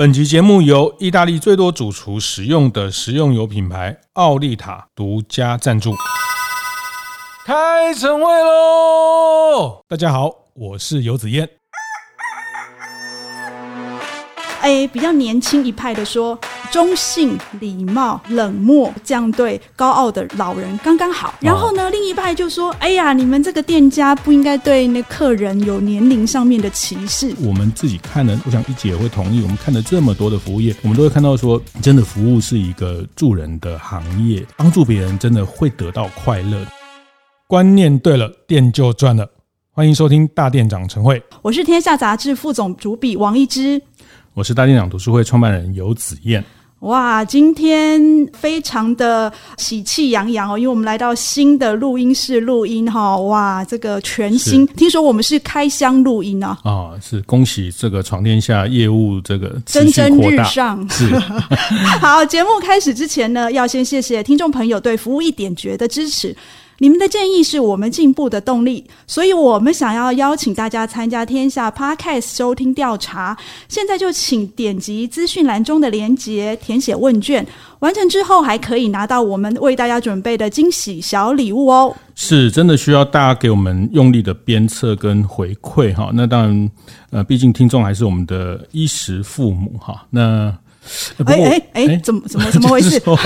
本集节目由意大利最多主厨使用的食用油品牌奥利塔独家赞助。开晨会喽！大家好，我是游子燕。哎，比较年轻一派的说，中性、礼貌、冷漠，这样对高傲的老人刚刚好。然后呢，另一派就说：“哎呀，你们这个店家不应该对那客人有年龄上面的歧视。”我们自己看呢，我想一姐也会同意。我们看了这么多的服务业，我们都会看到说，真的服务是一个助人的行业，帮助别人真的会得到快乐。观念对了，店就赚了。欢迎收听大店长晨会，我是天下杂志副总主笔王一之。我是大店长读书会创办人游子彦。哇，今天非常的喜气洋洋哦，因为我们来到新的录音室录音哈。哇，这个全新，听说我们是开箱录音啊。啊，是恭喜这个闯天下业务这个蒸蒸日上。是。好，节目开始之前呢，要先谢谢听众朋友对服务一点绝的支持。你们的建议是我们进步的动力，所以我们想要邀请大家参加天下 Podcast 收听调查。现在就请点击资讯栏中的连结，填写问卷，完成之后还可以拿到我们为大家准备的惊喜小礼物哦。是真的需要大家给我们用力的鞭策跟回馈哈。那当然，呃，毕竟听众还是我们的衣食父母哈。那哎哎哎，怎么怎么怎么回事？不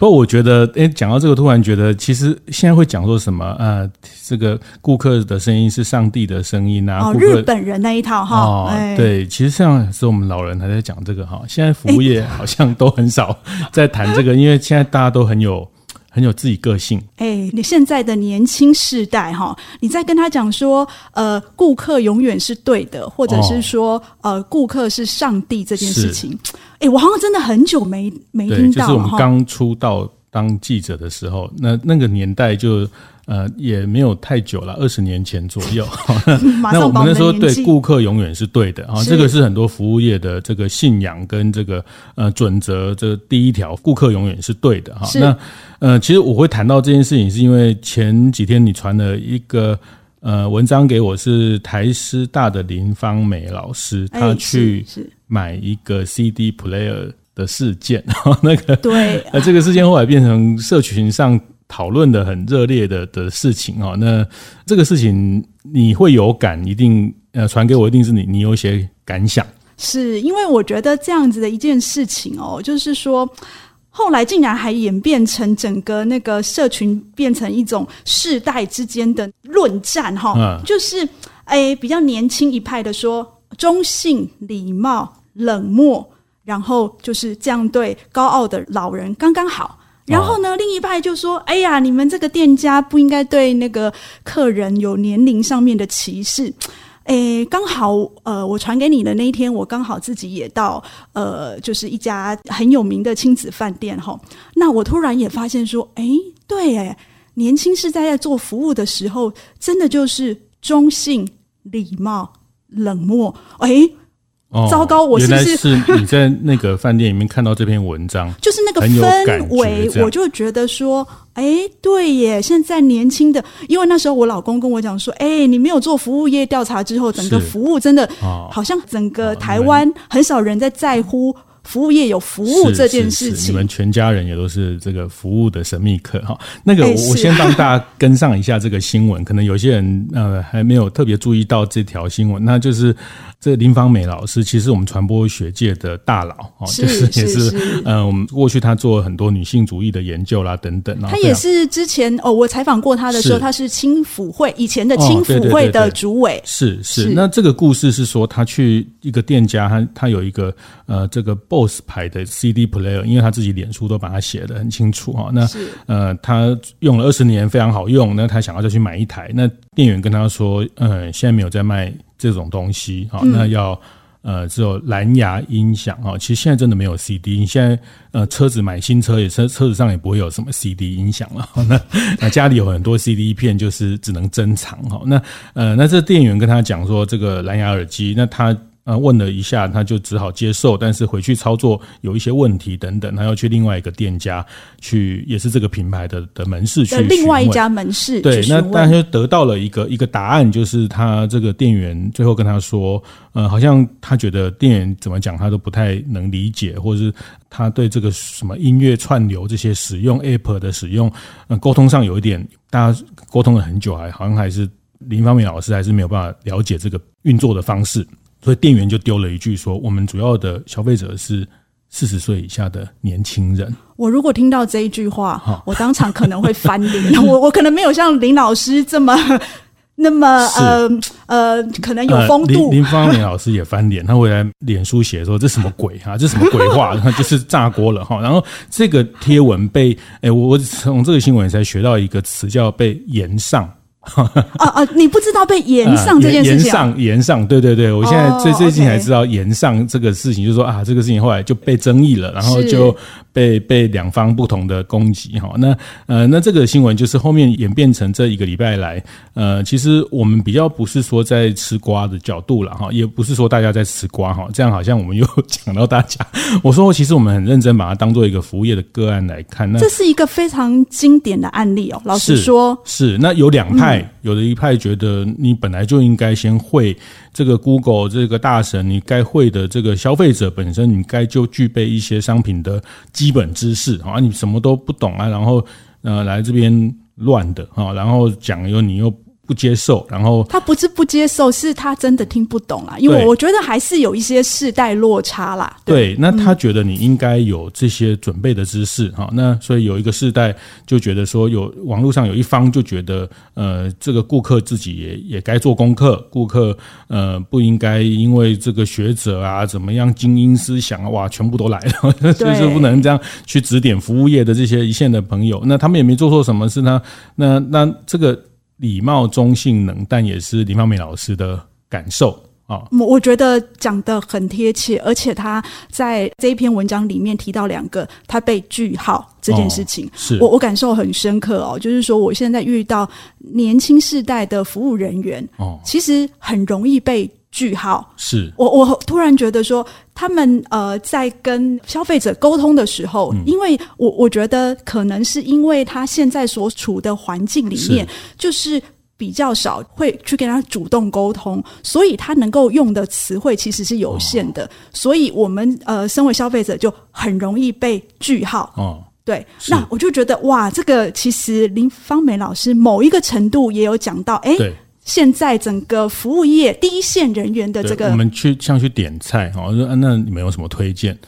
过我觉得，哎，讲到这个，突然觉得，其实现在会讲说什么？呃，这个顾客的声音是上帝的声音啊！哦，日本人那一套哈。哦，对，其实像是我们老人还在讲这个哈。现在服务业好像都很少在谈这个，因为现在大家都很有。很有自己个性。哎，你现在的年轻世代哈，你在跟他讲说，呃，顾客永远是对的，或者是说，哦、呃，顾客是上帝这件事情，哎，我好像真的很久没没听到。就是我们刚出道当记者的时候，那那个年代就。呃，也没有太久了，二十年前左右。那我们那时候对顾客永远是对的啊，这个是很多服务业的这个信仰跟这个呃准则。这第一条，顾客永远是对的哈。那呃，其实我会谈到这件事情，是因为前几天你传了一个呃文章给我，是台师大的林芳美老师，她去买一个 CD player 的事件，然后那个对，呃，这个事件后来变成社群上。讨论的很热烈的的事情哦，那这个事情你会有感，一定呃传给我，一定是你你有一些感想。是因为我觉得这样子的一件事情哦，就是说后来竟然还演变成整个那个社群变成一种世代之间的论战哈，嗯、就是诶比较年轻一派的说中性、礼貌、冷漠，然后就是这样对高傲的老人刚刚好。然后呢，另一派就说：“哎呀，你们这个店家不应该对那个客人有年龄上面的歧视。”哎，刚好呃，我传给你的那一天，我刚好自己也到呃，就是一家很有名的亲子饭店哈。那我突然也发现说：“哎，对哎，年轻世代在做服务的时候，真的就是中性、礼貌、冷漠。”哎。哦，糟糕！我是不是，是你在那个饭店里面看到这篇文章，就是那个氛围，我就觉得说，哎，对耶！现在年轻的，因为那时候我老公跟我讲说，哎，你没有做服务业调查之后，整个服务真的，好像整个台湾很少人在在乎。服务业有服务这件事情，你们全家人也都是这个服务的神秘客哈。那个，我我先帮大家跟上一下这个新闻，可能有些人呃还没有特别注意到这条新闻，那就是这个林芳美老师，其实我们传播学界的大佬哦，就是也是呃，我们过去他做很多女性主义的研究啦等等。他也是之前哦，我采访过他的时候，他是青辅会以前的青辅会的主委。是是，那这个故事是说他去一个店家，他他有一个呃这个。BOSS 牌的 CD player，因为他自己脸书都把它写的很清楚哈。那呃，他用了二十年，非常好用。那他想要再去买一台，那店员跟他说，呃，现在没有在卖这种东西哈。那要呃，只有蓝牙音响哈。其实现在真的没有 CD，你现在呃，车子买新车也车车子上也不会有什么 CD 音响了。那那家里有很多 CD 片，就是只能珍藏哈。那呃，那这店员跟他讲说，这个蓝牙耳机，那他。呃，问了一下，他就只好接受，但是回去操作有一些问题等等，他要去另外一个店家去，也是这个品牌的的门市去另外一家门市。对，那但是得到了一个一个答案，就是他这个店员最后跟他说，呃，好像他觉得店员怎么讲他都不太能理解，或者是他对这个什么音乐串流这些使用 App 的使用，呃，沟通上有一点，大家沟通了很久，还好像还是林方明老师还是没有办法了解这个运作的方式。所以店员就丢了一句说：“我们主要的消费者是四十岁以下的年轻人。”我如果听到这一句话，我当场可能会翻脸。我我可能没有像林老师这么那么呃呃，可能有风度。呃、林林芳美老师也翻脸，他回来脸书写说：“这什么鬼啊？这什么鬼话？就是炸锅了哈！”然后这个贴文被哎，我我从这个新闻才学到一个词叫被延上。啊啊！你不知道被延上这件事情、啊？炎上，延上，对对对，我现在最最近才知道延上这个事情，就是说啊，这个事情后来就被争议了，然后就被被两方不同的攻击哈。那呃，那这个新闻就是后面演变成这一个礼拜来，呃，其实我们比较不是说在吃瓜的角度了哈，也不是说大家在吃瓜哈，这样好像我们又讲到大家。我说其实我们很认真把它当做一个服务业的个案来看，那这是一个非常经典的案例哦。老实说，是，是那有两派。嗯有的一派觉得你本来就应该先会这个 Google 这个大神，你该会的这个消费者本身，你该就具备一些商品的基本知识啊，你什么都不懂啊，然后呃来这边乱的啊，然后讲又你又。不接受，然后他不是不接受，是他真的听不懂啊。因为我觉得还是有一些世代落差啦。对，对那他觉得你应该有这些准备的知识哈、嗯。那所以有一个世代就觉得说，有网络上有一方就觉得，呃，这个顾客自己也也该做功课，顾客呃不应该因为这个学者啊怎么样精英思想啊哇全部都来了，所以说不能这样去指点服务业的这些一线的朋友。那他们也没做错什么事呢？那那这个。礼貌、中性、冷淡，也是林芳美老师的感受啊。我我觉得讲的很贴切，而且他在这一篇文章里面提到两个，他被句号这件事情，是我我感受很深刻哦。就是说，我现在遇到年轻世代的服务人员，哦，其实很容易被。句号。是。我，我突然觉得说，他们呃在跟消费者沟通的时候，嗯、因为我我觉得可能是因为他现在所处的环境里面，就是比较少会去跟他主动沟通，所以他能够用的词汇其实是有限的，哦、所以我们呃身为消费者就很容易被句号哦。对，那我就觉得哇，这个其实林芳美老师某一个程度也有讲到，哎。现在整个服务业第一线人员的这个，我们去像去点菜哈，我说那你们有什么推荐？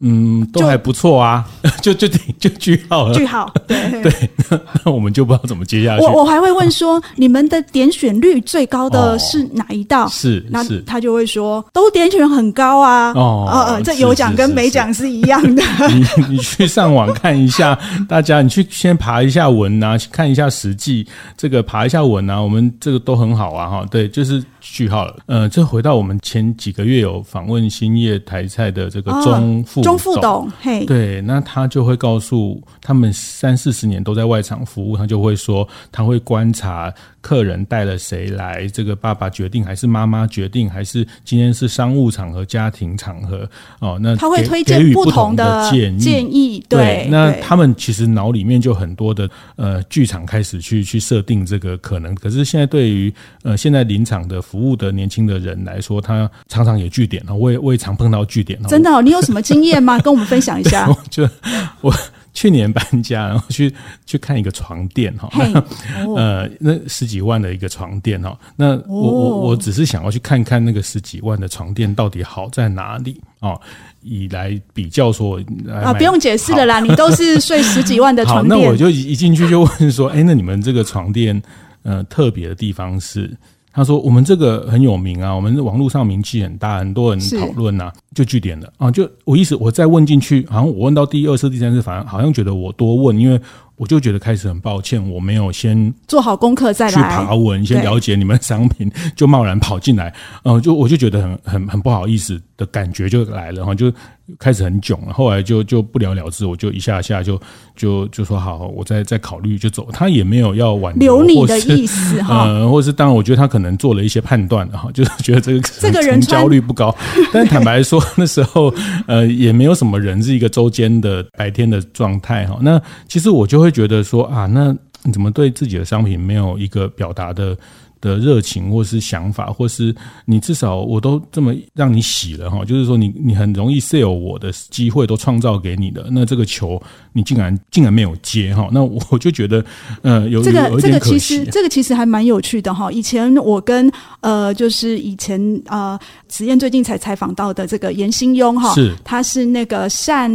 嗯，都还不错啊，就就就，就句号了，句号，对 对 那，那我们就不知道怎么接下去。我我还会问说，你们的点选率最高的是哪一道？哦、是，那他就会说都点选很高啊。哦，呃，这有奖跟没奖是一样的。你你去上网看一下，大家你去先爬一下文啊，看一下实际这个爬一下文啊，我们这个都很好啊哈。对，就是。句号了，呃，这回到我们前几个月有访问兴业台菜的这个中副钟副董，嘿，对，那他就会告诉他们三四十年都在外场服务，他就会说他会观察。客人带了谁来？这个爸爸决定还是妈妈决定？还是今天是商务场合、家庭场合？哦，那他会推荐不同的建议。建议对，对，那他们其实脑里面就很多的呃剧场开始去去设定这个可能。可是现在对于呃现在临场的服务的年轻的人来说，他常常也据点了。我也我也常碰到据点。真的，哦，你有什么经验吗？跟我们分享一下。就 我。去年搬家，然后 去去看一个床垫哈。呃，那十几万的一个床垫哈，那我我我只是想要去看看那个十几万的床垫到底好在哪里哦，以来比较说啊，不用解释了啦，你都是睡十几万的 床垫，那我就一进去就问说，哎，那你们这个床垫呃特别的地方是？他说：“我们这个很有名啊，我们网络上名气很大，很多人讨论呐，就据点了啊。就我意思，我再问进去，好像我问到第二次、第三次，反而好像觉得我多问，因为我就觉得开始很抱歉，我没有先做好功课再来去爬文，先了解你们商品，就贸然跑进来，嗯，就我就觉得很很很不好意思。的感觉就来了哈，就开始很囧了。后来就就不了了之，我就一下下就就就说好，我再再考虑就走。他也没有要挽留你的意思哈，呃，或是当然，我觉得他可能做了一些判断哈，就是觉得这个这个人焦虑不高。但坦白说，那时候呃也没有什么人是一个周间的白天的状态哈。那其实我就会觉得说啊，那你怎么对自己的商品没有一个表达的？的热情，或是想法，或是你至少我都这么让你洗了哈，就是说你你很容易 sell 我的机会都创造给你的，那这个球你竟然 竟然没有接哈，那我 就觉得呃有这个有这个其实这个其实还蛮有趣的哈。以前我跟呃就是以前呃子燕最近才采访到的这个严新庸哈，是他是那个善。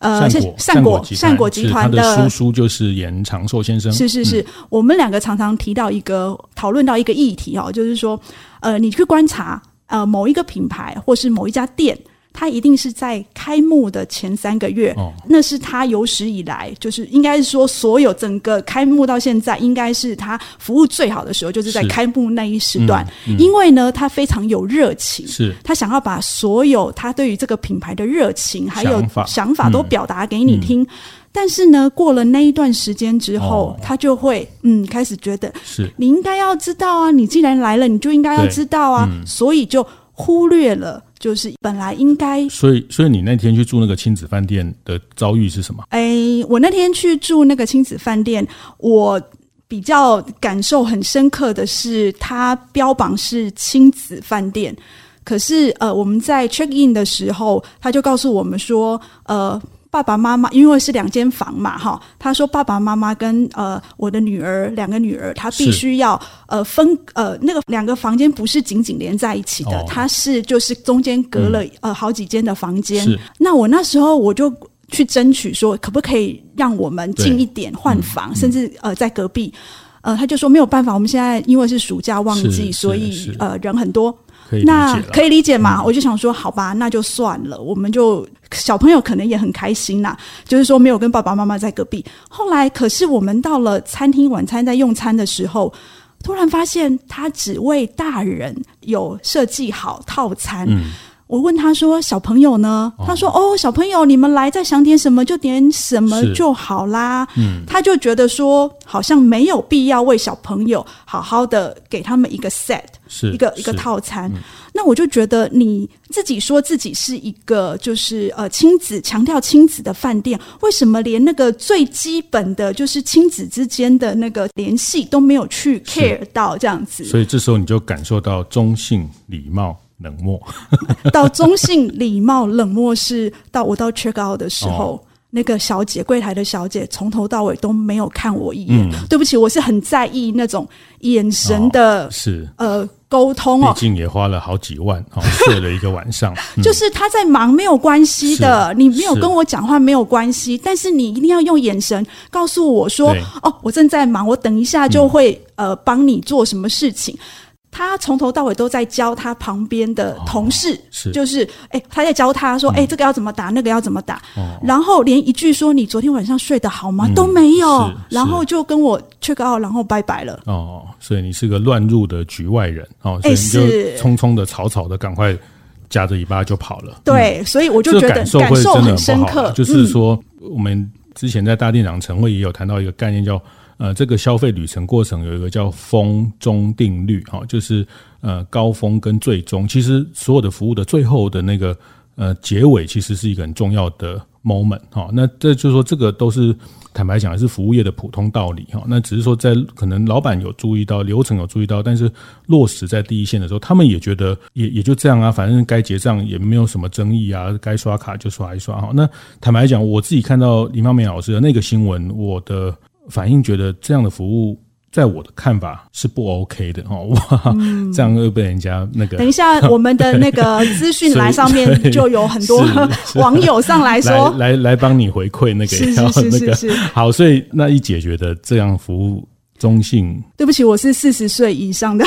呃，善果善果善果集团的叔叔就是严长寿先生。是是是，嗯、我们两个常常提到一个讨论到一个议题哦，就是说，呃，你去观察呃某一个品牌或是某一家店。它一定是在开幕的前三个月，哦、那是他有史以来，就是应该是说，所有整个开幕到现在，应该是他服务最好的时候，就是在开幕那一时段。嗯嗯、因为呢，他非常有热情，是。他想要把所有他对于这个品牌的热情还有想法。都表达给你听。但是呢，过了那一段时间之后，哦、他就会嗯开始觉得，是。你应该要知道啊，你既然来了，你就应该要知道啊，嗯、所以就忽略了。就是本来应该，所以所以你那天去住那个亲子饭店的遭遇是什么？哎，我那天去住那个亲子饭店，我比较感受很深刻的是，它标榜是亲子饭店，可是呃，我们在 check in 的时候，他就告诉我们说，呃。爸爸妈妈因为是两间房嘛，哈，他说爸爸妈妈跟呃我的女儿两个女儿，他必须要呃分呃那个两个房间不是紧紧连在一起的，哦、它是就是中间隔了、嗯、呃好几间的房间。那我那时候我就去争取说，可不可以让我们近一点换房，嗯、甚至呃在隔壁，呃他就说没有办法，我们现在因为是暑假旺季，所以呃人很多。可那可以理解嘛？嗯、我就想说，好吧，那就算了。我们就小朋友可能也很开心啦，就是说没有跟爸爸妈妈在隔壁。后来，可是我们到了餐厅晚餐在用餐的时候，突然发现他只为大人有设计好套餐。嗯我问他说：“小朋友呢？”他说：“哦，小朋友，你们来再想点什么就点什么就好啦。”嗯，他就觉得说，好像没有必要为小朋友好好的给他们一个 set，是一个一个套餐。嗯、那我就觉得你自己说自己是一个就是呃亲子强调亲子的饭店，为什么连那个最基本的就是亲子之间的那个联系都没有去 care 到这样子？所以这时候你就感受到中性礼貌。冷漠 到中性礼貌，冷漠是到我到 check out 的时候，哦、那个小姐柜台的小姐从头到尾都没有看我一眼。嗯、对不起，我是很在意那种眼神的，哦、是呃沟通哦。毕竟也花了好几万哦，睡了一个晚上。嗯、就是他在忙没有关系的，你没有跟我讲话没有关系，但是你一定要用眼神告诉我说哦，我正在忙，我等一下就会、嗯、呃帮你做什么事情。他从头到尾都在教他旁边的同事，哦、是。就是哎、欸，他在教他说，哎、嗯。欸，这个要怎么打，那个要怎么打，哦、然后连一句说你昨天晚上睡得好吗、嗯、都没有，然后就跟我 check out，然后拜拜了。哦，所以你是个乱入的局外人。哦，所以你就匆匆的、草草的，赶快夹着尾巴就跑了。对，嗯、所以我就觉得感受会真的很深刻。就是说，我们之前在大店长晨会也有谈到一个概念叫。呃，这个消费旅程过程有一个叫峰终定律，哈，就是呃高峰跟最终，其实所有的服务的最后的那个呃结尾，其实是一个很重要的 moment，哈。那这就是说，这个都是坦白讲，还是服务业的普通道理，哈。那只是说，在可能老板有注意到，流程有注意到，但是落实在第一线的时候，他们也觉得也也就这样啊，反正该结账也没有什么争议啊，该刷卡就刷一刷，哈。那坦白讲，我自己看到林芳美老师的那个新闻，我的。反应觉得这样的服务，在我的看法是不 OK 的哦，哇，嗯、这样会被人家那个。等一下，我们的那个资讯栏上面 就有很多 网友上来说，来来来帮你回馈那个，是是是是是。好，所以那一解决的这样服务中性。对不起，我是四十岁以上的。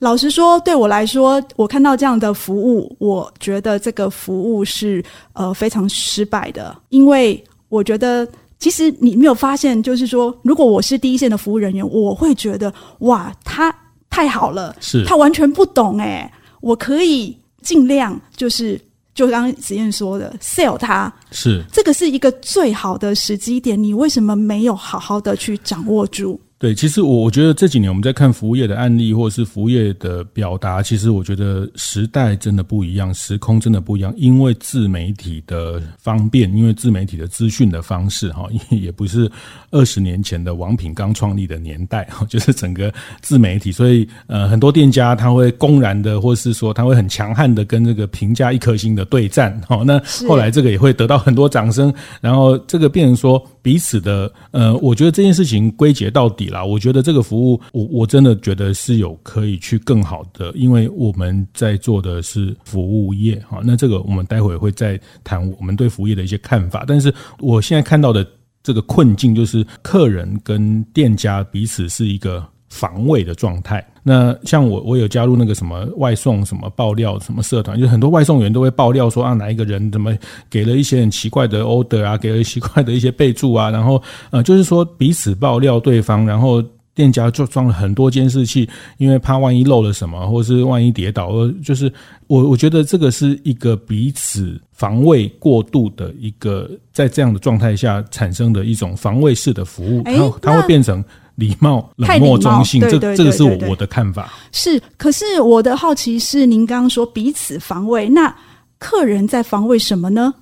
老实说，对我来说，我看到这样的服务，我觉得这个服务是呃非常失败的，因为我觉得。其实你没有发现，就是说，如果我是第一线的服务人员，我会觉得哇，他太好了，是，他完全不懂诶，我可以尽量就是。就刚刚子燕说的，sell 它是这个是一个最好的时机点，你为什么没有好好的去掌握住？对，其实我我觉得这几年我们在看服务业的案例，或者是服务业的表达，其实我觉得时代真的不一样，时空真的不一样。因为自媒体的方便，因为自媒体的资讯的方式，哈，也不是二十年前的王品刚创立的年代，哈，就是整个自媒体，所以呃，很多店家他会公然的，或是说他会很强悍的跟这个评价一颗星的对战，哈，那后来这个也会得到很多掌声，然后这个变成说彼此的，呃，我觉得这件事情归结到底。啦，我觉得这个服务，我我真的觉得是有可以去更好的，因为我们在做的是服务业哈。那这个我们待会会再谈我们对服务业的一些看法。但是我现在看到的这个困境，就是客人跟店家彼此是一个防卫的状态。那像我，我有加入那个什么外送什么爆料什么社团，就很多外送员都会爆料说啊，哪一个人怎么给了一些很奇怪的 order 啊，给了奇怪的一些备注啊，然后呃，就是说彼此爆料对方，然后店家就装了很多监视器，因为怕万一漏了什么，或是万一跌倒，就是我我觉得这个是一个彼此防卫过度的一个，在这样的状态下产生的一种防卫式的服务，它它会变成。礼貌、冷漠、中性，这这个是我我的看法。是，可是我的好奇是，您刚刚说彼此防卫，那客人在防卫什么呢？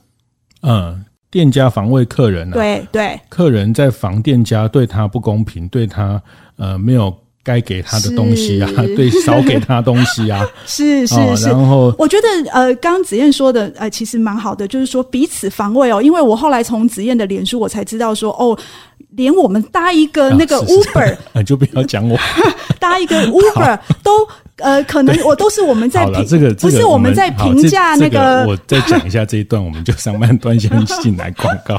嗯，店家防卫客人啊，对对，客人在防店家对他不公平，对他呃没有该给他的东西啊，对少给他东西啊，是是是。然后我觉得呃，刚刚子燕说的呃，其实蛮好的，就是说彼此防卫哦，因为我后来从子燕的脸书我才知道说哦。连我们搭一个那个 Uber，啊、是是就不要讲我 搭一个 Uber 都呃，可能我都是我们在评这个，不是我们在评价那个。这个、我再讲一下这一段，我们就上半段先进来广告。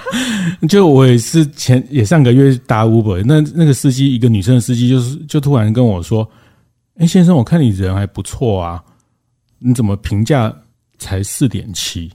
就我也是前也上个月搭 Uber，那那个司机一个女生的司机，就是就突然跟我说：“哎、欸，先生，我看你人还不错啊，你怎么评价才四点七？”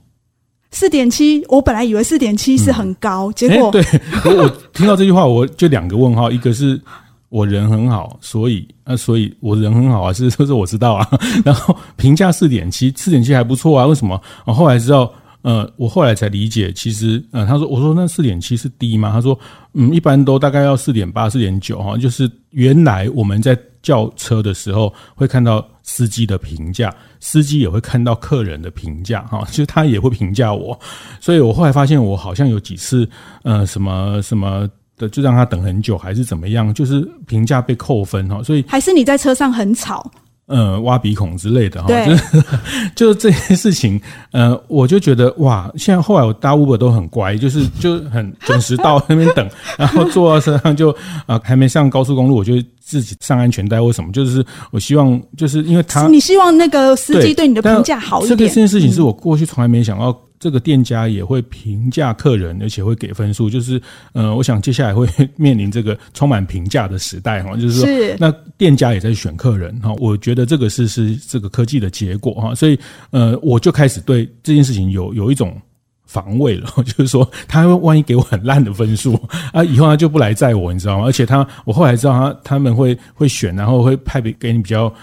四点七，我本来以为四点七是很高，嗯、结果、欸、对我，我听到这句话，我就两个问号，一个是我人很好，所以啊，所以我人很好啊，是说是我知道啊，然后评价四点七，四点七还不错啊，为什么？我后来知道，呃，我后来才理解，其实，呃，他说，我说那四点七是低吗？他说，嗯，一般都大概要四点八、四点九哈，就是原来我们在叫车的时候会看到。司机的评价，司机也会看到客人的评价，哈，其实他也会评价我，所以我后来发现我好像有几次，呃，什么什么的，就让他等很久，还是怎么样，就是评价被扣分，哈，所以还是你在车上很吵。呃，挖鼻孔之类的哈，就是 就是这些事情，呃，我就觉得哇，现在后来我搭 Uber 都很乖，就是 就很准时到那边等，然后坐到车上就啊、呃，还没上高速公路，我就自己上安全带或什么，就是我希望就是因为他，你希望那个司机对你的评价好一点。这个这件事情是我过去从来没想到。这个店家也会评价客人，而且会给分数。就是，呃，我想接下来会 面临这个充满评价的时代哈。就是说，是那店家也在选客人哈。我觉得这个是是这个科技的结果哈。所以，呃，我就开始对这件事情有有一种防卫了。就是说，他万一给我很烂的分数啊，以后他就不来载我，你知道吗？而且他，我后来知道他他们会会选，然后会派给给你比较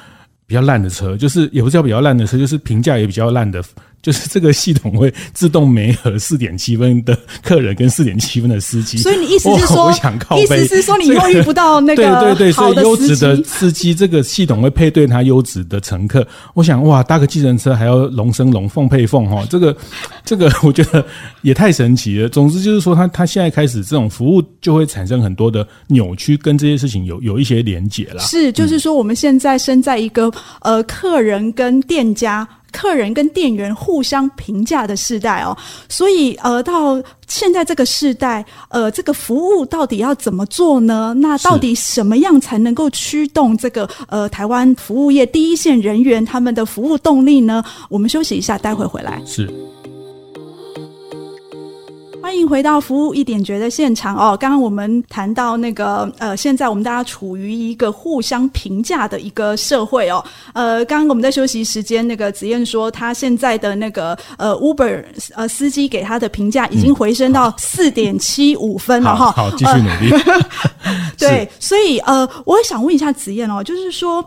比较烂的车，就是也不是叫比较烂的车，就是评价也比较烂的。就是这个系统会自动媒合四点七分的客人跟四点七分的司机，所以你意思是说，我想靠，意思是说你又遇不到那个对对对，所以优质的司机，这个系统会配对他优质的乘客。我想哇，搭个计程车还要龙生龙，凤配凤哈，这个这个 我觉得也太神奇了。总之就是说，他他现在开始这种服务就会产生很多的扭曲，跟这些事情有有一些连结了。是，就是说我们现在身在一个呃，客人跟店家。客人跟店员互相评价的时代哦，所以呃，到现在这个时代，呃，这个服务到底要怎么做呢？那到底什么样才能够驱动这个呃台湾服务业第一线人员他们的服务动力呢？我们休息一下，待会回来。是。欢迎回到服务一点觉的现场哦。刚刚我们谈到那个呃，现在我们大家处于一个互相评价的一个社会哦。呃，刚刚我们在休息时间，那个子燕说，他现在的那个呃 Uber 呃司机给他的评价已经回升到四点七五分了哈。好，继续努力。对，所以呃，我也想问一下子燕哦，就是说。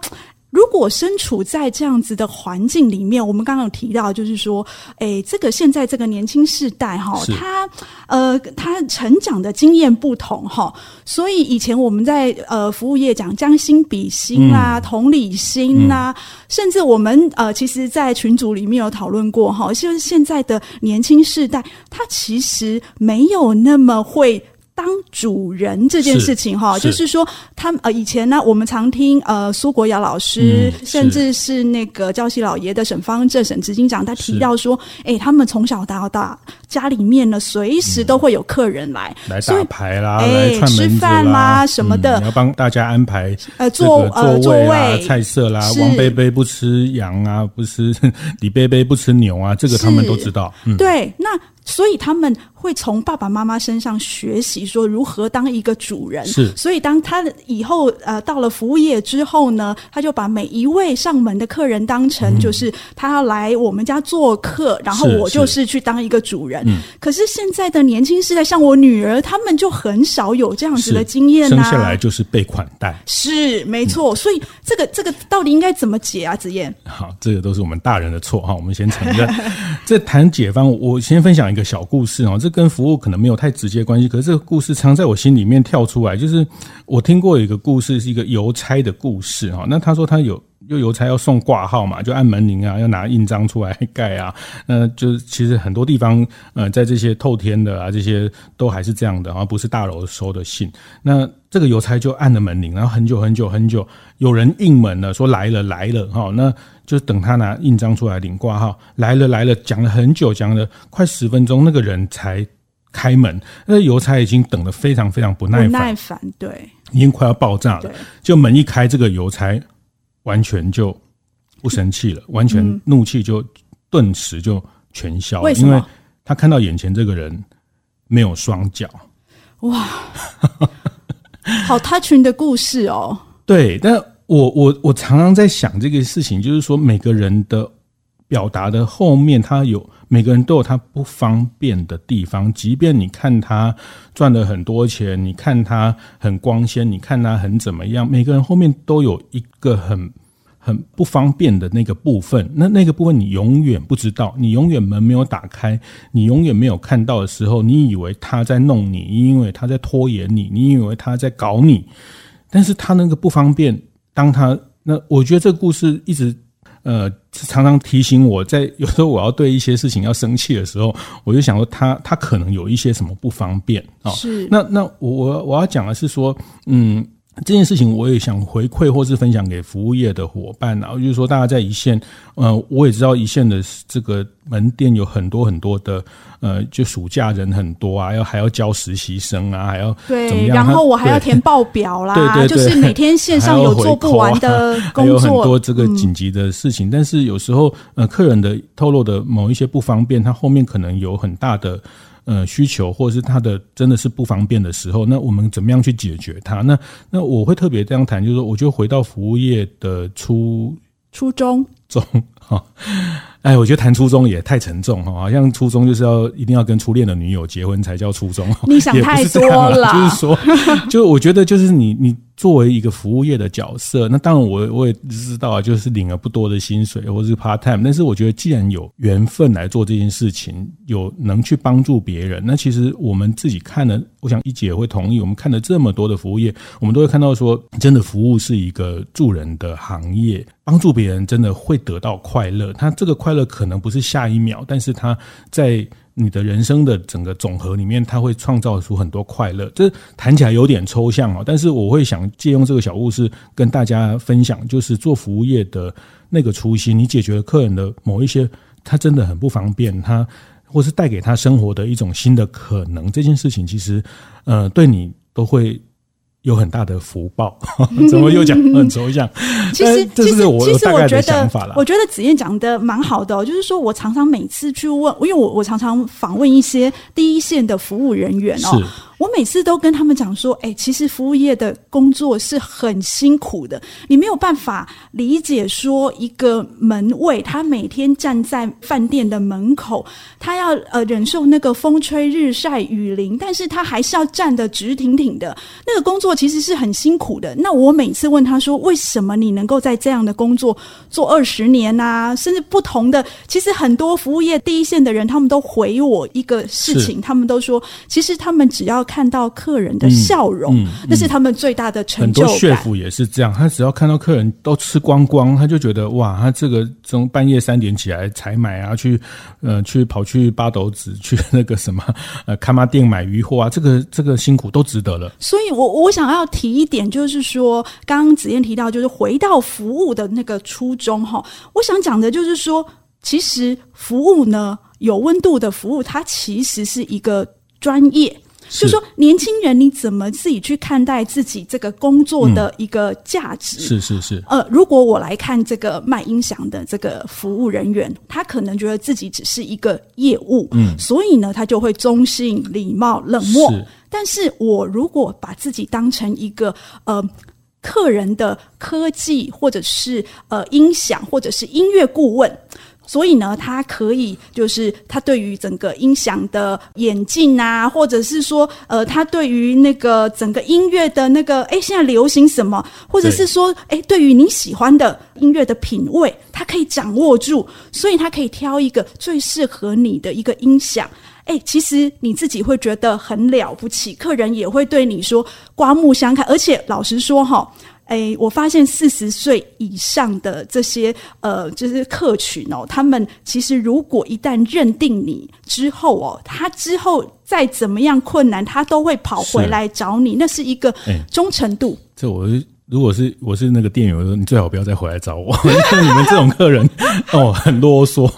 如果身处在这样子的环境里面，我们刚刚有提到，就是说，哎，这个现在这个年轻世代哈，他呃，他成长的经验不同哈，所以以前我们在呃服务业讲将心比心啦、啊嗯、同理心呐、啊，嗯、甚至我们呃，其实，在群组里面有讨论过哈，就是现在的年轻世代，他其实没有那么会。当主人这件事情哈，就是说，他呃以前呢，我们常听呃苏国尧老师，嗯、甚至是那个教习老爷的沈方正沈执行长，他提到说，哎、欸，他们从小到大家里面呢，随时都会有客人来、嗯、来打牌啦，哎、欸，吃饭啦什么的，你要帮大家安排呃座呃座位菜色啦，是。王贝贝不吃羊啊，不吃 李贝贝不吃牛啊，这个他们都知道。是嗯、对，那。所以他们会从爸爸妈妈身上学习说如何当一个主人。是，所以当他以后呃到了服务业之后呢，他就把每一位上门的客人当成就是他要来我们家做客，嗯、然后我就是去当一个主人。嗯、可是现在的年轻世代，像我女儿，他们就很少有这样子的经验、啊。生下来就是被款待。是，没错。所以这个这个到底应该怎么解啊？子燕。好，这个都是我们大人的错哈，我们先承认。这谈解方，我先分享一个小故事哦，这跟服务可能没有太直接关系，可是这个故事常在我心里面跳出来。就是我听过一个故事，是一个邮差的故事哈。那他说他有有邮差要送挂号嘛，就按门铃啊，要拿印章出来盖啊。那就是其实很多地方呃，在这些透天的啊，这些都还是这样的啊，不是大楼收的信。那这个邮差就按了门铃，然后很久很久很久，有人应门了，说来了来了哈。那就等他拿印章出来领挂号，来了来了，讲了很久，讲了快十分钟，那个人才开门。那邮差已经等得非常非常不耐烦，不耐烦，对，已经快要爆炸了。对就门一开，这个邮差完全就不生气了，完全怒气就顿时就全消了，因为他看到眼前这个人没有双脚。哇，好 touching 的故事哦。对，但。我我我常常在想这个事情，就是说每个人的表达的后面，他有每个人都有他不方便的地方。即便你看他赚了很多钱，你看他很光鲜，你看他很怎么样，每个人后面都有一个很很不方便的那个部分。那那个部分你永远不知道，你永远门没有打开，你永远没有看到的时候，你以为他在弄你，你以为他在拖延你，你以为他在搞你，但是他那个不方便。当他那，我觉得这个故事一直呃常常提醒我在有时候我要对一些事情要生气的时候，我就想说他他可能有一些什么不方便啊。是。那那我我我要讲的是说，嗯，这件事情我也想回馈或是分享给服务业的伙伴啊，就是说大家在一线，呃，我也知道一线的这个门店有很多很多的。呃，就暑假人很多啊，要还要教实习生啊，还要对？然后我还要填报表啦，对对对，就是每天线上有做不完的工作，还有很多这个紧急的事情。嗯、但是有时候，呃，客人的透露的某一些不方便，他后面可能有很大的呃需求，或者是他的真的是不方便的时候，那我们怎么样去解决它？那那我会特别这样谈，就是说，我就回到服务业的初初衷中哈。哎，我觉得谈初衷也太沉重哈，好像初衷就是要一定要跟初恋的女友结婚才叫初衷。你想太多了，就是说，就我觉得就是你你。作为一个服务业的角色，那当然我我也知道啊，就是领了不多的薪水或者是 part time，但是我觉得既然有缘分来做这件事情，有能去帮助别人，那其实我们自己看了，我想一姐会同意，我们看了这么多的服务业，我们都会看到说，真的服务是一个助人的行业，帮助别人真的会得到快乐，他这个快乐可能不是下一秒，但是他在。你的人生的整个总和里面，它会创造出很多快乐。这谈起来有点抽象哦，但是我会想借用这个小故事跟大家分享，就是做服务业的那个初心，你解决了客人的某一些他真的很不方便，他或是带给他生活的一种新的可能，这件事情其实呃对你都会。有很大的福报，怎么又讲很抽象？其实，其实，其实我觉得，我觉得子燕讲的蛮好的哦。就是说我常常每次去问，因为我我常常访问一些第一线的服务人员哦。我每次都跟他们讲说，哎，其实服务业的工作是很辛苦的，你没有办法理解说一个门卫他每天站在饭店的门口，他要呃忍受那个风吹日晒雨淋，但是他还是要站得直挺挺的，那个工作其实是很辛苦的。那我每次问他说，为什么你能够在这样的工作做二十年啊，甚至不同的，其实很多服务业第一线的人，他们都回我一个事情，他们都说，其实他们只要看到客人的笑容，嗯嗯、那是他们最大的成就感。很多血府也是这样，他只要看到客人都吃光光，他就觉得哇，他这个从半夜三点起来采买啊，去呃去跑去八斗子去那个什么 呃柑仔店买鱼货啊，这个这个辛苦都值得了。所以我我想要提一点，就是说，刚刚子燕提到，就是回到服务的那个初衷哈，我想讲的就是说，其实服务呢，有温度的服务，它其实是一个专业。就是说，年轻人，你怎么自己去看待自己这个工作的一个价值？嗯、是是是。呃，如果我来看这个卖音响的这个服务人员，他可能觉得自己只是一个业务，嗯，所以呢，他就会中性、礼貌、冷漠。是。但是我如果把自己当成一个呃客人的科技，或者是呃音响，或者是音乐顾问。所以呢，他可以就是他对于整个音响的演进啊，或者是说，呃，他对于那个整个音乐的那个，哎，现在流行什么，或者是说，哎，对于你喜欢的音乐的品味，他可以掌握住，所以他可以挑一个最适合你的一个音响。哎，其实你自己会觉得很了不起，客人也会对你说刮目相看，而且老实说哈。哎，我发现四十岁以上的这些呃，就是客群哦，他们其实如果一旦认定你之后哦，他之后再怎么样困难，他都会跑回来找你，是那是一个忠诚度。这我如果是我是那个店员，我说你最好不要再回来找我，因为你们这种客人 哦很啰嗦。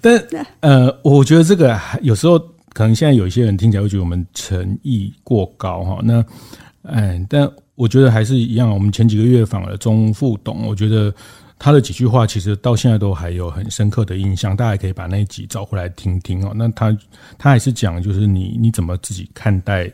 但呃，我觉得这个有时候可能现在有一些人听起来会觉得我们诚意过高哈。那哎，但。我觉得还是一样。我们前几个月访了钟副董，我觉得他的几句话其实到现在都还有很深刻的印象。大家可以把那一集找回来听听哦。那他他还是讲，就是你你怎么自己看待？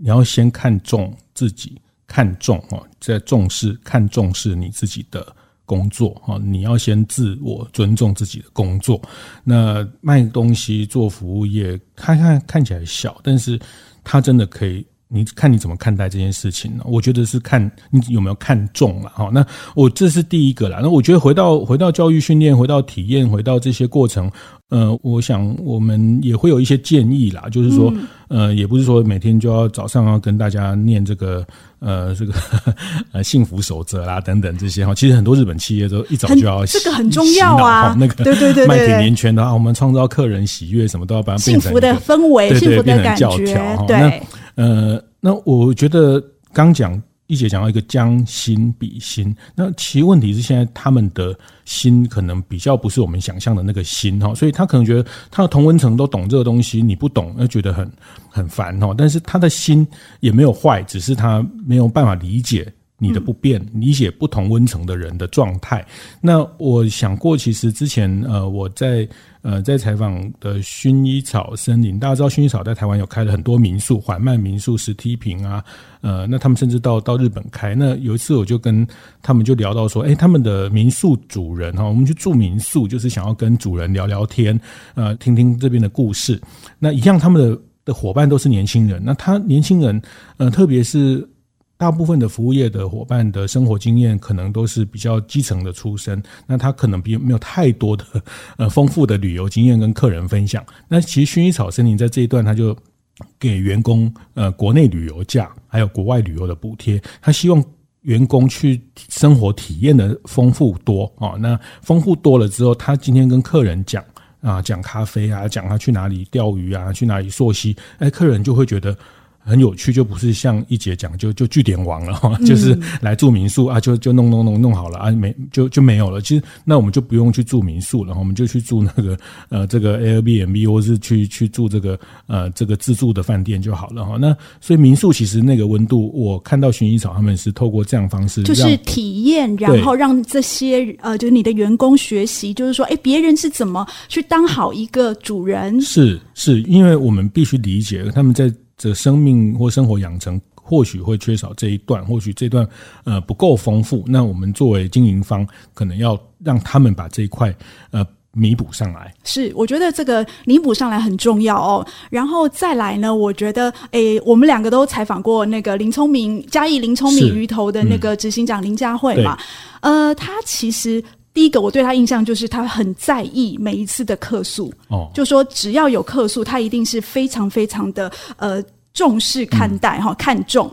你要先看重自己，看重哦，在重视看重视你自己的工作哈。你要先自我尊重自己的工作。那卖东西做服务业，看看看起来小，但是他真的可以。你看你怎么看待这件事情呢？我觉得是看你有没有看中了哈。那我这是第一个啦。那我觉得回到回到教育训练，回到体验，回到这些过程，呃，我想我们也会有一些建议啦。就是说，呃，也不是说每天就要早上要跟大家念这个呃这个呃幸福守则啦等等这些哈。其实很多日本企业都一早就要这个很重要啊。那个对对对，麦田连圈的话，我们创造客人喜悦，什么都要把它变成幸福的氛围，幸福的感觉，对。呃，那我觉得刚讲一姐讲到一个将心比心，那其实问题是现在他们的心可能比较不是我们想象的那个心哈，所以他可能觉得他的同温层都懂这个东西，你不懂，那觉得很很烦哈，但是他的心也没有坏，只是他没有办法理解你的不便，理解不同温层的人的状态。那我想过，其实之前呃我在。呃，在采访的薰衣草森林，大家知道薰衣草在台湾有开了很多民宿，缓慢民宿、石梯坪啊，呃，那他们甚至到到日本开。那有一次我就跟他们就聊到说，哎，他们的民宿主人哈，我们去住民宿就是想要跟主人聊聊天，呃，听听这边的故事。那一样，他们的的伙伴都是年轻人，那他年轻人，呃，特别是。大部分的服务业的伙伴的生活经验可能都是比较基层的出身，那他可能比没有太多的呃丰富的旅游经验跟客人分享。那其实薰衣草森林在这一段，他就给员工呃国内旅游价还有国外旅游的补贴，他希望员工去生活体验的丰富多啊。那丰富多了之后，他今天跟客人讲啊，讲咖啡啊，讲他去哪里钓鱼啊，去哪里溯溪，哎，客人就会觉得。很有趣，就不是像一姐讲，就就据点王了哈，就是来住民宿啊，就就弄弄弄弄好了啊，没就就没有了。其实那我们就不用去住民宿了，我们就去住那个 呃这个 Airbnb 或是去去住这个呃这个自助的饭店就好了哈。那所以民宿其实那个温度，我看到薰衣草他们是透过这样方式，就是体验，然后让这些呃就是你的员工学习，就是说，哎，别人是怎么去当好一个主人？是是，因为我们必须理解他们在。这生命或生活养成或许会缺少这一段，或许这段呃不够丰富。那我们作为经营方，可能要让他们把这一块呃。弥补上来是，我觉得这个弥补上来很重要哦。然后再来呢，我觉得，诶，我们两个都采访过那个林聪明嘉义林聪明鱼头的那个执行长林佳慧嘛。呃，他其实第一个我对他印象就是他很在意每一次的客诉哦，就说只要有客诉，他一定是非常非常的呃重视看待哈、嗯，看重。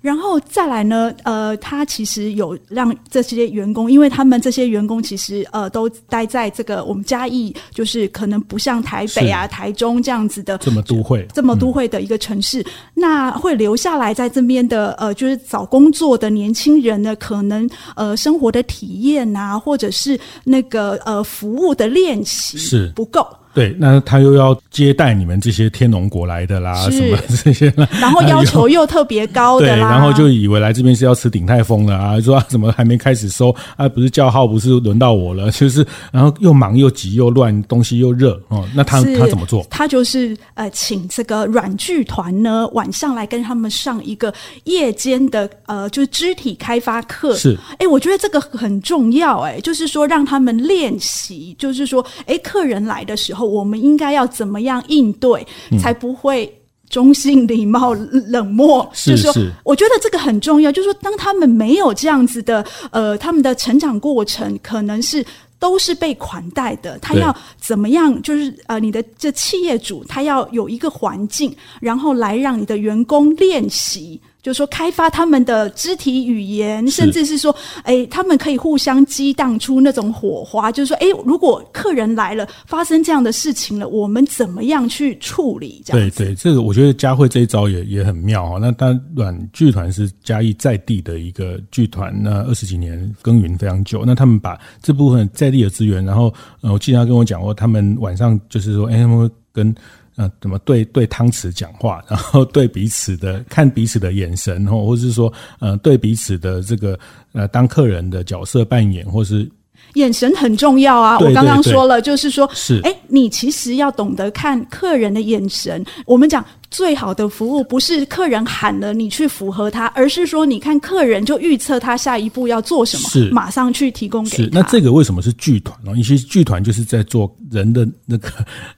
然后再来呢，呃，他其实有让这些员工，因为他们这些员工其实呃都待在这个我们嘉义，就是可能不像台北啊、台中这样子的这么都会、这么都会的一个城市，嗯、那会留下来在这边的呃，就是找工作的年轻人呢，可能呃生活的体验啊，或者是那个呃服务的练习是。不够。对，那他又要接待你们这些天龙国来的啦，什么这些，然后要求又特别高的啦，对，然后就以为来这边是要吃鼎泰丰的啊，说怎么还没开始收啊？不是叫号，不是轮到我了，就是然后又忙又急又乱，东西又热哦。那他他怎么做？他就是呃，请这个软剧团呢，晚上来跟他们上一个夜间的呃，就是肢体开发课。是，哎，我觉得这个很重要，哎，就是说让他们练习，就是说，哎，客人来的时候。我们应该要怎么样应对，才不会中性、礼貌、冷漠？是是，就是说，我觉得这个很重要。就是说，当他们没有这样子的，呃，他们的成长过程可能是都是被款待的。他要怎么样？就是呃，你的这企业主他要有一个环境，然后来让你的员工练习。就是说，开发他们的肢体语言，甚至是说，哎，他们可以互相激荡出那种火花。就是说，哎，如果客人来了，发生这样的事情了，我们怎么样去处理？这样对对，这个我觉得佳慧这一招也也很妙哈。那当然，软剧团是嘉义在地的一个剧团，那二十几年耕耘非常久。那他们把这部分在地的资源，然后呃，我记得他跟我讲过，他们晚上就是说，哎，他们会跟。呃，怎么对对汤匙讲话，然后对彼此的看彼此的眼神，或或者是说，呃，对彼此的这个呃，当客人的角色扮演，或是。眼神很重要啊！我刚刚说了，就是说，是哎，你其实要懂得看客人的眼神。我们讲最好的服务，不是客人喊了你去符合他，而是说你看客人就预测他下一步要做什么，是马上去提供给他。那这个为什么是剧团呢？因为剧团就是在做人的那个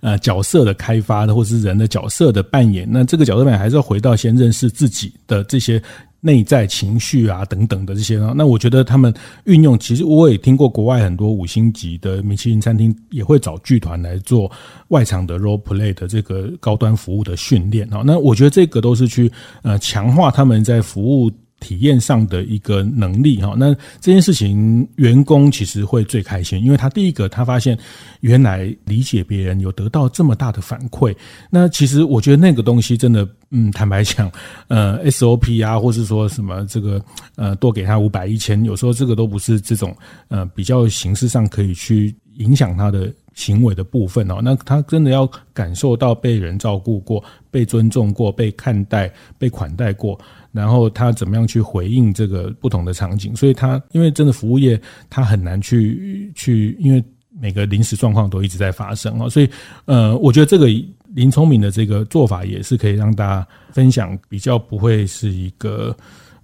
呃角色的开发的，或是人的角色的扮演。那这个角色扮演还是要回到先认识自己的这些。内在情绪啊，等等的这些呢，那我觉得他们运用，其实我也听过国外很多五星级的米其林餐厅也会找剧团来做外场的 role play 的这个高端服务的训练啊。那我觉得这个都是去呃强化他们在服务。体验上的一个能力哈，那这件事情员工其实会最开心，因为他第一个他发现原来理解别人有得到这么大的反馈。那其实我觉得那个东西真的，嗯，坦白讲，呃，SOP 啊，或是说什么这个呃多给他五百一千，有时候这个都不是这种呃比较形式上可以去影响他的行为的部分哦。那他真的要感受到被人照顾过、被尊重过、被看待、被款待过。然后他怎么样去回应这个不同的场景？所以他因为真的服务业，他很难去去，因为每个临时状况都一直在发生啊。所以呃，我觉得这个林聪明的这个做法也是可以让大家分享，比较不会是一个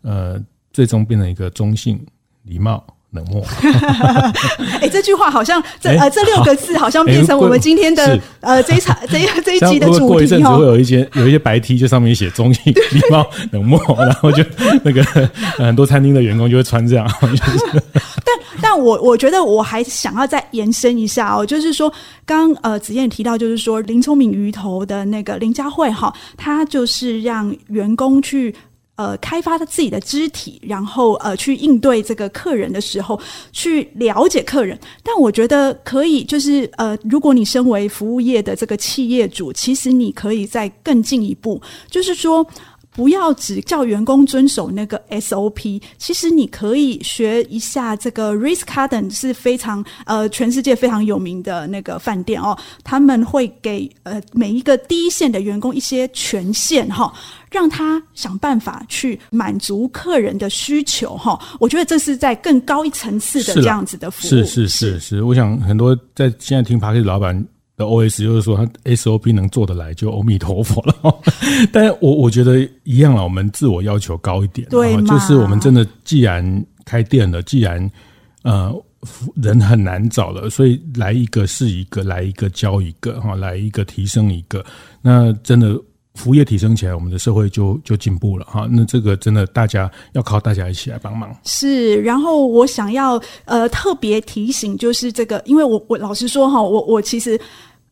呃，最终变成一个中性礼貌。冷漠。哎、欸，这句话好像这呃这六个字好像变成我们今天的、欸、呃这一场这一这一集的主题哦。过一阵子会有一些有一些白 T，就上面写中性礼貌冷漠，然后就 那个很多餐厅的员工就会穿这样。但但我我觉得我还想要再延伸一下哦，就是说刚呃子燕提到，就是说林聪明鱼头的那个林佳慧哈，他就是让员工去。呃，开发他自己的肢体，然后呃，去应对这个客人的时候，去了解客人。但我觉得可以，就是呃，如果你身为服务业的这个企业主，其实你可以再更进一步，就是说。不要只叫员工遵守那个 SOP，其实你可以学一下这个 Ritz Carlton 是非常呃全世界非常有名的那个饭店哦，他们会给呃每一个第一线的员工一些权限哈，让他想办法去满足客人的需求哈。我觉得这是在更高一层次的这样子的服务。是是是是，是，我想很多在现在听 Podcast 的老板。的 OS 就是说，他 SOP 能做得来就阿弥陀佛了。但是我我觉得一样了，我们自我要求高一点，对，就是我们真的既然开店了，既然呃人很难找了，所以来一个是一个，来一个教一个哈，来一个提升一个，那真的。服务业提升起来，我们的社会就就进步了哈。那这个真的，大家要靠大家一起来帮忙。是，然后我想要呃特别提醒，就是这个，因为我我老实说哈，我我其实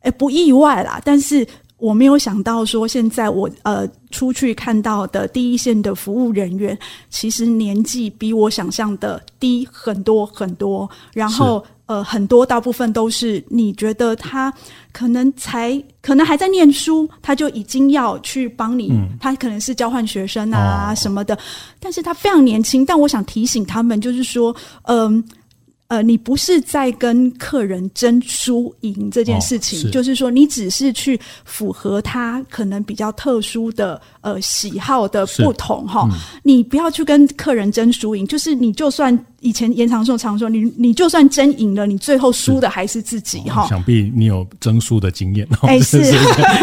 诶不意外啦，但是我没有想到说，现在我呃出去看到的第一线的服务人员，其实年纪比我想象的低很多很多，然后。呃，很多大部分都是你觉得他可能才可能还在念书，他就已经要去帮你，嗯、他可能是交换学生啊什么的，哦、但是他非常年轻。但我想提醒他们，就是说，嗯。呃，你不是在跟客人争输赢这件事情，哦、是就是说，你只是去符合他可能比较特殊的呃喜好的不同哈。嗯、你不要去跟客人争输赢，就是你就算以前严长寿常说，你你就算争赢了，你最后输的还是自己哈。哦、想必你有争输的经验，哎，是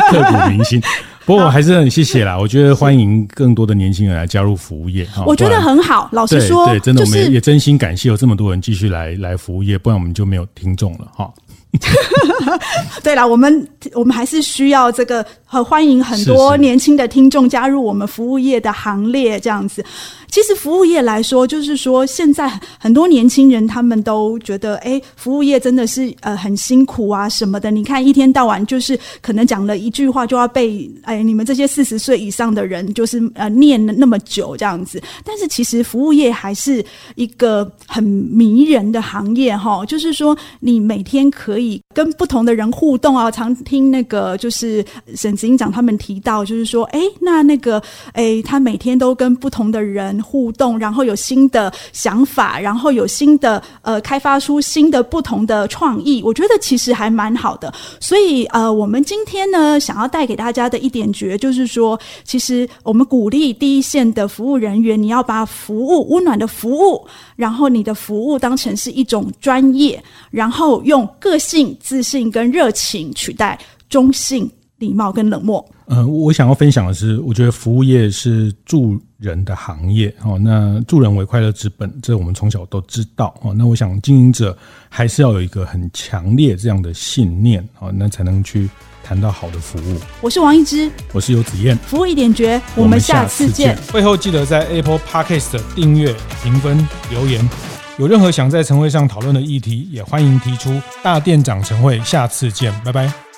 刻骨铭心。不过我还是很谢谢啦，我觉得欢迎更多的年轻人来加入服务业。我觉得很好，老实说，对，真的，我们也真心感谢有这么多人继续来来服务业，不然我们就没有听众了哈。对了，我们我们还是需要这个，很欢迎很多年轻的听众加入我们服务业的行列，这样子。其实服务业来说，就是说现在很多年轻人他们都觉得，哎，服务业真的是呃很辛苦啊什么的。你看一天到晚就是可能讲了一句话就要被哎你们这些四十岁以上的人就是呃念了那么久这样子。但是其实服务业还是一个很迷人的行业哈，就是说你每天可以跟不同的人互动啊。常听那个就是沈子英长他们提到，就是说，哎，那那个哎他每天都跟不同的人。互动，然后有新的想法，然后有新的呃，开发出新的不同的创意，我觉得其实还蛮好的。所以呃，我们今天呢，想要带给大家的一点诀，就是说，其实我们鼓励第一线的服务人员，你要把服务温暖的服务，然后你的服务当成是一种专业，然后用个性、自信跟热情取代中性、礼貌跟冷漠。呃，我想要分享的是，我觉得服务业是助人的行业哦。那助人为快乐之本，这我们从小都知道哦。那我想经营者还是要有一个很强烈这样的信念哦，那才能去谈到好的服务。我是王一之，我是游子燕，服务一点绝，我们下次见。会后记得在 Apple Podcast 订阅、评分、留言。有任何想在晨会上讨论的议题，也欢迎提出。大店长晨会，下次见，拜拜。